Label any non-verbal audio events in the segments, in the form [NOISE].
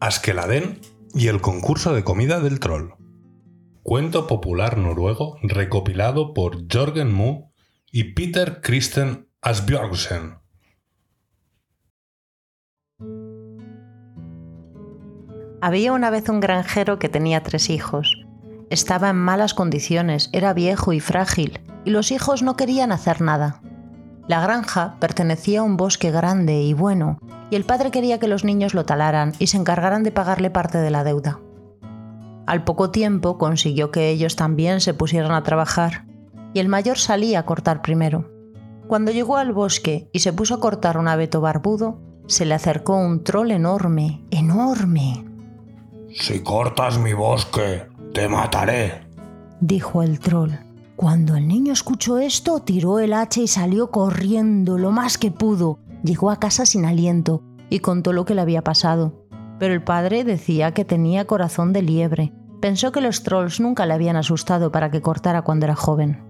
Askeladén y el concurso de comida del troll. Cuento popular noruego recopilado por Jorgen Mu y Peter Christen Asbjørgsen. Había una vez un granjero que tenía tres hijos. Estaba en malas condiciones, era viejo y frágil, y los hijos no querían hacer nada. La granja pertenecía a un bosque grande y bueno, y el padre quería que los niños lo talaran y se encargaran de pagarle parte de la deuda. Al poco tiempo consiguió que ellos también se pusieran a trabajar, y el mayor salía a cortar primero. Cuando llegó al bosque y se puso a cortar un abeto barbudo, se le acercó un troll enorme, enorme, si cortas mi bosque, te mataré, dijo el troll. Cuando el niño escuchó esto, tiró el hacha y salió corriendo lo más que pudo. Llegó a casa sin aliento y contó lo que le había pasado. Pero el padre decía que tenía corazón de liebre. Pensó que los trolls nunca le habían asustado para que cortara cuando era joven.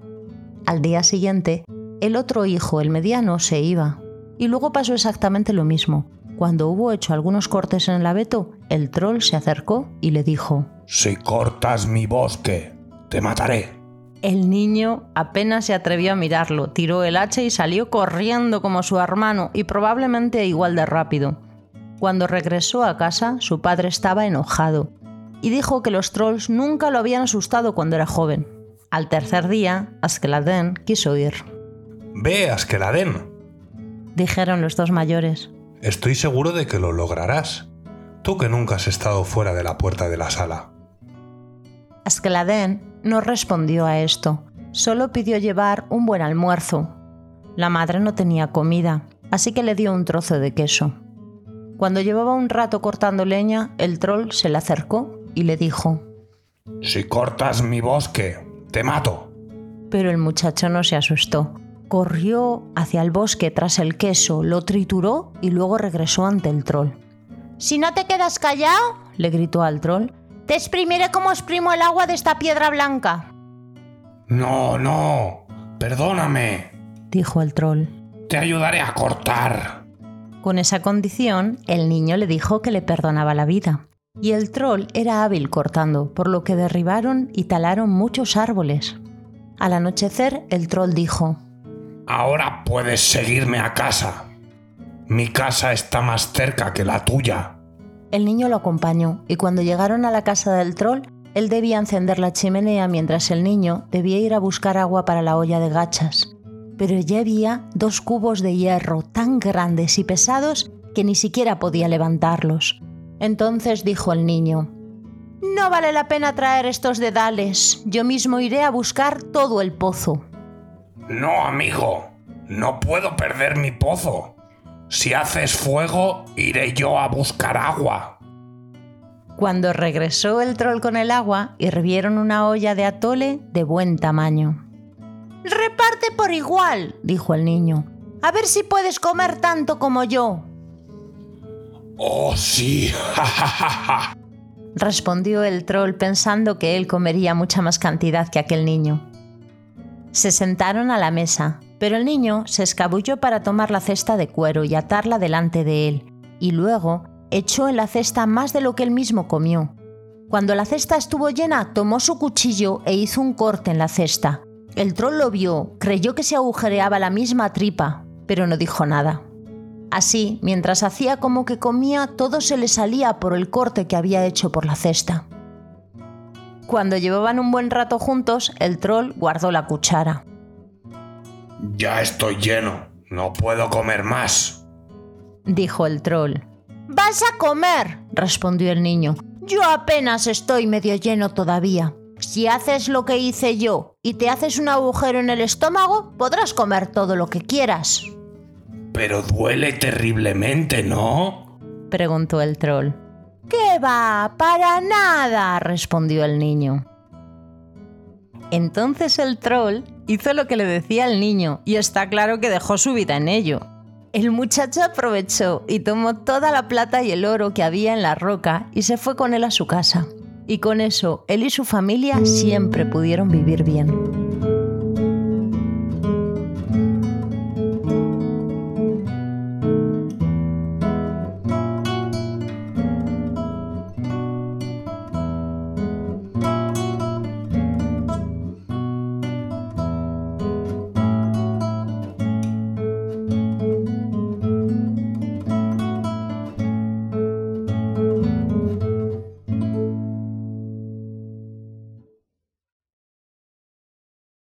Al día siguiente, el otro hijo, el mediano, se iba. Y luego pasó exactamente lo mismo. Cuando hubo hecho algunos cortes en el abeto, el troll se acercó y le dijo, Si cortas mi bosque, te mataré. El niño apenas se atrevió a mirarlo, tiró el hacha y salió corriendo como su hermano y probablemente igual de rápido. Cuando regresó a casa, su padre estaba enojado y dijo que los trolls nunca lo habían asustado cuando era joven. Al tercer día, Askeladén quiso ir. Ve, Askeladén, dijeron los dos mayores. Estoy seguro de que lo lograrás. Tú que nunca has estado fuera de la puerta de la sala. Askeladén no respondió a esto, solo pidió llevar un buen almuerzo. La madre no tenía comida, así que le dio un trozo de queso. Cuando llevaba un rato cortando leña, el troll se le acercó y le dijo, Si cortas mi bosque, te mato. Pero el muchacho no se asustó corrió hacia el bosque tras el queso, lo trituró y luego regresó ante el troll. Si no te quedas callado, le gritó al troll, te exprimiré como exprimo el agua de esta piedra blanca. No, no, perdóname, dijo el troll. Te ayudaré a cortar. Con esa condición, el niño le dijo que le perdonaba la vida. Y el troll era hábil cortando, por lo que derribaron y talaron muchos árboles. Al anochecer, el troll dijo, Ahora puedes seguirme a casa. Mi casa está más cerca que la tuya. El niño lo acompañó y cuando llegaron a la casa del troll, él debía encender la chimenea mientras el niño debía ir a buscar agua para la olla de gachas. Pero ya había dos cubos de hierro tan grandes y pesados que ni siquiera podía levantarlos. Entonces dijo el niño, No vale la pena traer estos dedales, yo mismo iré a buscar todo el pozo. No, amigo, no puedo perder mi pozo. Si haces fuego, iré yo a buscar agua. Cuando regresó el troll con el agua, hirvieron una olla de atole de buen tamaño. Reparte por igual, dijo el niño. A ver si puedes comer tanto como yo. Oh, sí, [LAUGHS] respondió el troll pensando que él comería mucha más cantidad que aquel niño. Se sentaron a la mesa, pero el niño se escabulló para tomar la cesta de cuero y atarla delante de él, y luego echó en la cesta más de lo que él mismo comió. Cuando la cesta estuvo llena, tomó su cuchillo e hizo un corte en la cesta. El troll lo vio, creyó que se agujereaba la misma tripa, pero no dijo nada. Así, mientras hacía como que comía, todo se le salía por el corte que había hecho por la cesta. Cuando llevaban un buen rato juntos, el troll guardó la cuchara. Ya estoy lleno, no puedo comer más, dijo el troll. Vas a comer, respondió el niño. Yo apenas estoy medio lleno todavía. Si haces lo que hice yo y te haces un agujero en el estómago, podrás comer todo lo que quieras. Pero duele terriblemente, ¿no? preguntó el troll. ¿Qué va? Para nada, respondió el niño. Entonces el troll hizo lo que le decía el niño y está claro que dejó su vida en ello. El muchacho aprovechó y tomó toda la plata y el oro que había en la roca y se fue con él a su casa. Y con eso él y su familia siempre pudieron vivir bien.